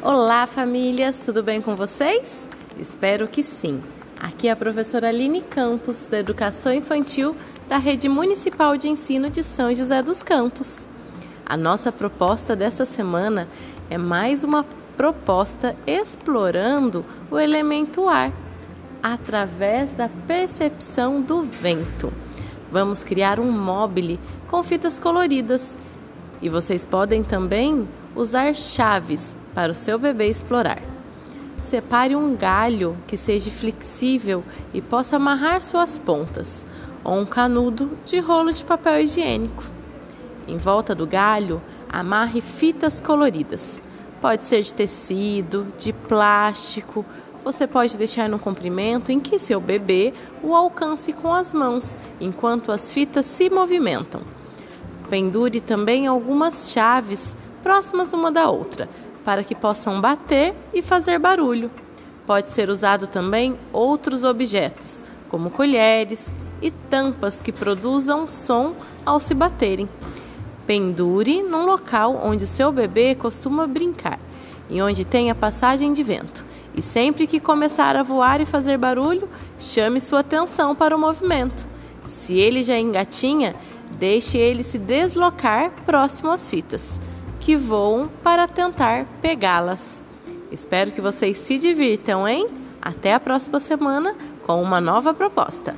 Olá, famílias, tudo bem com vocês? Espero que sim. Aqui é a professora Aline Campos, da Educação Infantil da Rede Municipal de Ensino de São José dos Campos. A nossa proposta desta semana é mais uma proposta explorando o elemento ar através da percepção do vento. Vamos criar um mobile com fitas coloridas e vocês podem também usar chaves para o seu bebê explorar. Separe um galho que seja flexível e possa amarrar suas pontas, ou um canudo de rolo de papel higiênico. Em volta do galho, amarre fitas coloridas. Pode ser de tecido, de plástico. Você pode deixar no comprimento em que seu bebê o alcance com as mãos, enquanto as fitas se movimentam. Pendure também algumas chaves próximas uma da outra, para que possam bater e fazer barulho. Pode ser usado também outros objetos, como colheres e tampas que produzam som ao se baterem. Pendure num local onde o seu bebê costuma brincar e onde tenha passagem de vento. E sempre que começar a voar e fazer barulho, chame sua atenção para o movimento. Se ele já engatinha, deixe ele se deslocar próximo às fitas que voam para tentar pegá-las. Espero que vocês se divirtam, hein? Até a próxima semana com uma nova proposta.